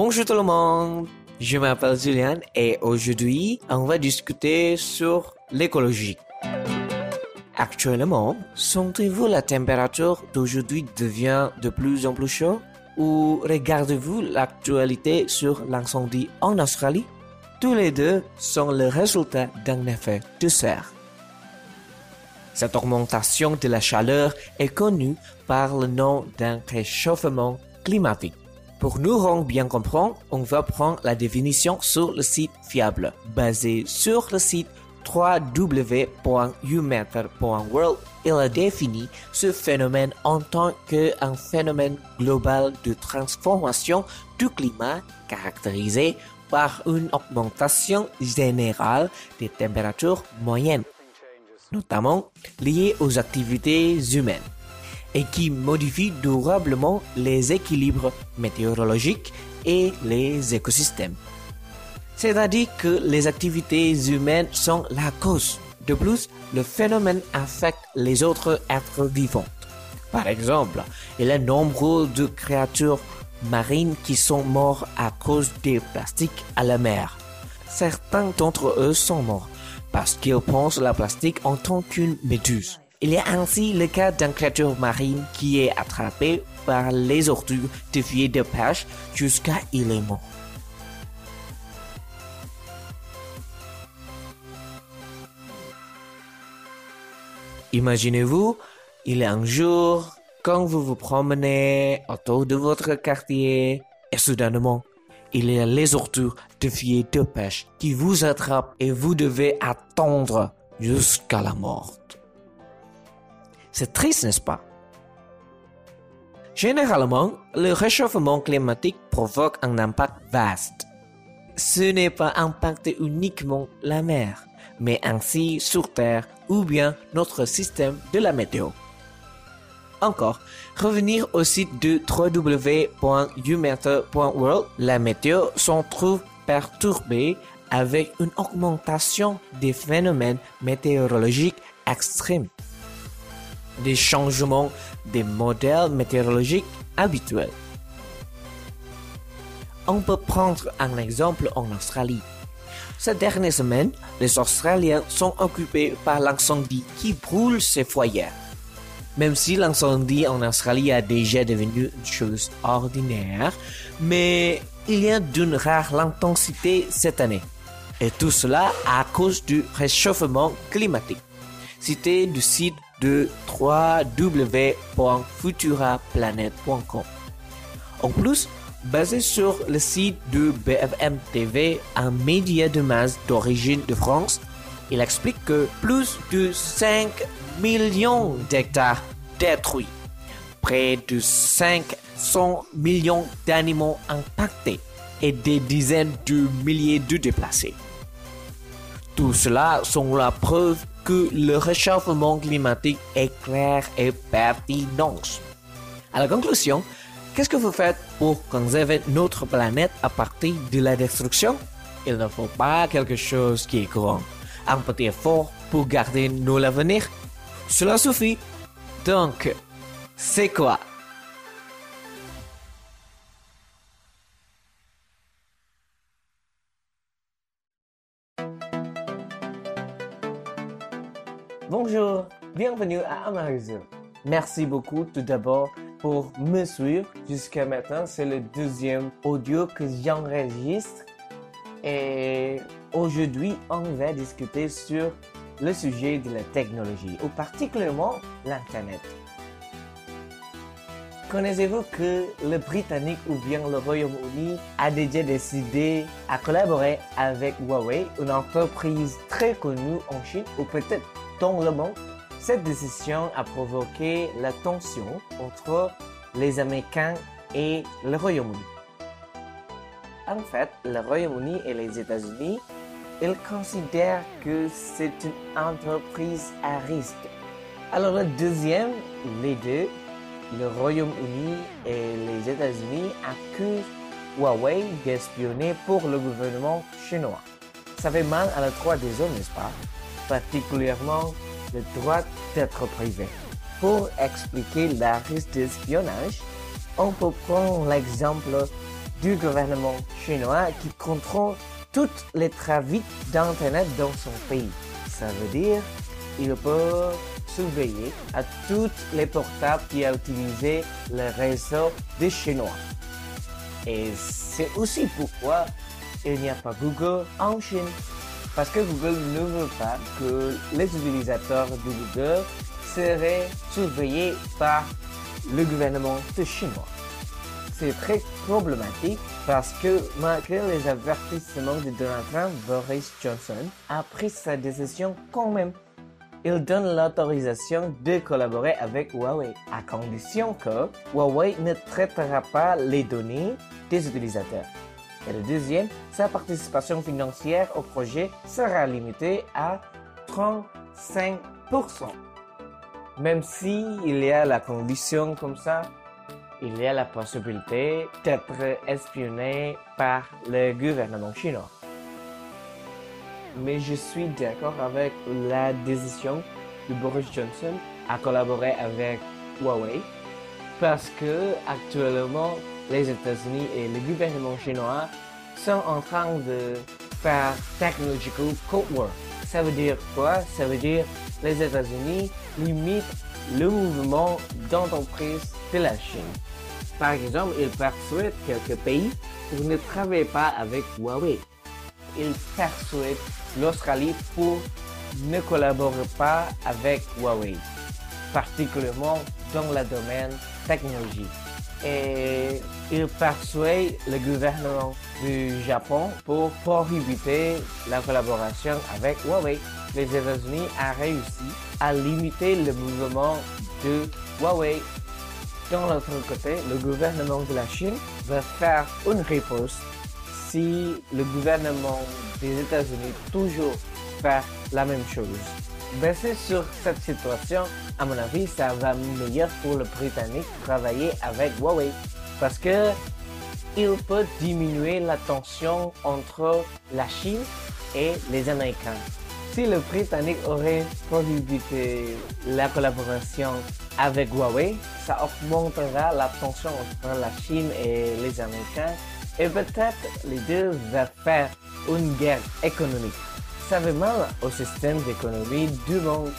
Bonjour tout le monde, je m'appelle Julian et aujourd'hui on va discuter sur l'écologie. Actuellement, sentez-vous la température d'aujourd'hui devient de plus en plus chaude ou regardez-vous l'actualité sur l'incendie en Australie? Tous les deux sont le résultat d'un effet de serre. Cette augmentation de la chaleur est connue par le nom d'un réchauffement climatique. Pour nous rendre bien comprendre, on va prendre la définition sur le site fiable, basé sur le site www.umatter.world. Il a défini ce phénomène en tant qu'un phénomène global de transformation du climat caractérisé par une augmentation générale des températures moyennes, notamment liées aux activités humaines et qui modifie durablement les équilibres météorologiques et les écosystèmes. C'est-à-dire que les activités humaines sont la cause. De plus, le phénomène affecte les autres êtres vivants. Par exemple, il y a nombreux de créatures marines qui sont morts à cause des plastiques à la mer. Certains d'entre eux sont morts parce qu'ils pensent la plastique en tant qu'une méduse. Il y a ainsi le cas d'une créature marine qui est attrapée par les ordures de filets de pêche jusqu'à il est mort. Imaginez-vous, il est un jour, quand vous vous promenez autour de votre quartier, et soudainement, il y a les ordures de filets de pêche qui vous attrapent et vous devez attendre jusqu'à la mort. C'est triste, n'est-ce pas? Généralement, le réchauffement climatique provoque un impact vaste. Ce n'est pas impacter uniquement la mer, mais ainsi sur Terre ou bien notre système de la météo. Encore, revenir au site de www.umatter.world, la météo s'en trouve perturbée avec une augmentation des phénomènes météorologiques extrêmes, des changements des modèles météorologiques habituels. On peut prendre un exemple en Australie. Cette dernière semaine, les Australiens sont occupés par l'incendie qui brûle ces foyers. Même si l'incendie en Australie a déjà devenu une chose ordinaire, mais il y a d'une rare intensité cette année. Et tout cela à cause du réchauffement climatique. Cité du site de www.futuraplanet.com. En plus, basé sur le site de BFM TV, un média de masse d'origine de France, il explique que plus de 5 millions d'hectares détruits, près de 500 millions d'animaux impactés et des dizaines de milliers de déplacés. Tout cela sont la preuve que le réchauffement climatique est clair et pertinent. À la conclusion, qu'est-ce que vous faites pour conserver notre planète à partir de la destruction? Il ne faut pas quelque chose qui est grand. Un petit effort pour garder nos l'avenir. Cela suffit. Donc, c'est quoi? Bonjour, bienvenue à Amazon. Merci beaucoup tout d'abord pour me suivre jusqu'à maintenant. C'est le deuxième audio que j'enregistre. Et aujourd'hui, on va discuter sur le sujet de la technologie, ou particulièrement l'Internet. Connaissez-vous que le Britannique ou bien le Royaume-Uni a déjà décidé à collaborer avec Huawei, une entreprise très connue en Chine ou peut-être dans le monde Cette décision a provoqué la tension entre les Américains et le Royaume-Uni. En fait, le Royaume-Uni et les États-Unis, ils considèrent que c'est une entreprise à risque. Alors le deuxième, les deux, le Royaume-Uni et les États-Unis accusent Huawei d'espionner pour le gouvernement chinois. Ça fait mal à la droit des hommes, n'est-ce pas? Particulièrement le droit d'être privé. Pour expliquer la risque d'espionnage, on peut prendre l'exemple du gouvernement chinois qui contrôle toutes les trafics d'Internet dans son pays. Ça veut dire il peut surveiller à toutes les portables qui ont utilisé le réseau des Chinois. Et c'est aussi pourquoi il n'y a pas Google en Chine. Parce que Google ne veut pas que les utilisateurs de Google seraient surveillés par le gouvernement Chinois. C'est très problématique parce que malgré les avertissements de Donald Trump, Boris Johnson a pris sa décision quand même. Il donne l'autorisation de collaborer avec Huawei à condition que Huawei ne traitera pas les données des utilisateurs. Et le deuxième, sa participation financière au projet sera limitée à 35%. Même s'il il y a la condition comme ça, il y a la possibilité d'être espionné par le gouvernement chinois. Mais je suis d'accord avec la décision de Boris Johnson à collaborer avec Huawei parce que actuellement les États-Unis et le gouvernement chinois sont en train de faire technological cold war. Ça veut dire quoi? Ça veut dire les États-Unis limitent le mouvement d'entreprise de la Chine. Par exemple, ils persuadent quelques pays pour ne travailler pas avec Huawei. Ils persuadent l'Australie pour ne collaborer pas avec Huawei, particulièrement dans le domaine technologie. Et ils persuadent le gouvernement du Japon pour prohiber la collaboration avec Huawei. Les États-Unis ont réussi à limiter le mouvement de Huawei. Dans l'autre côté, le gouvernement de la Chine va faire une réponse si le gouvernement des États-Unis toujours fait la même chose. Baisser sur cette situation, à mon avis, ça va meilleur pour le Britannique travailler avec Huawei parce que il peut diminuer la tension entre la Chine et les Américains. Si le Britannique aurait prohibé la collaboration avec Huawei, ça augmentera la tension entre la Chine et les Américains et peut-être les deux vont faire une guerre économique. Ça fait mal au système d'économie du monde.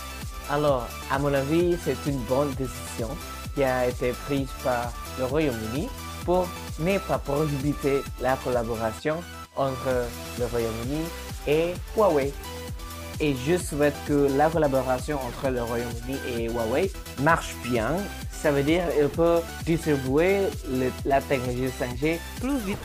Alors, à mon avis, c'est une bonne décision qui a été prise par le Royaume-Uni pour ne pas prohiber la collaboration entre le Royaume-Uni et Huawei. Et je souhaite que la collaboration entre le Royaume-Uni et Huawei marche bien. Ça veut dire qu'il peut distribuer la technologie 5G plus vite.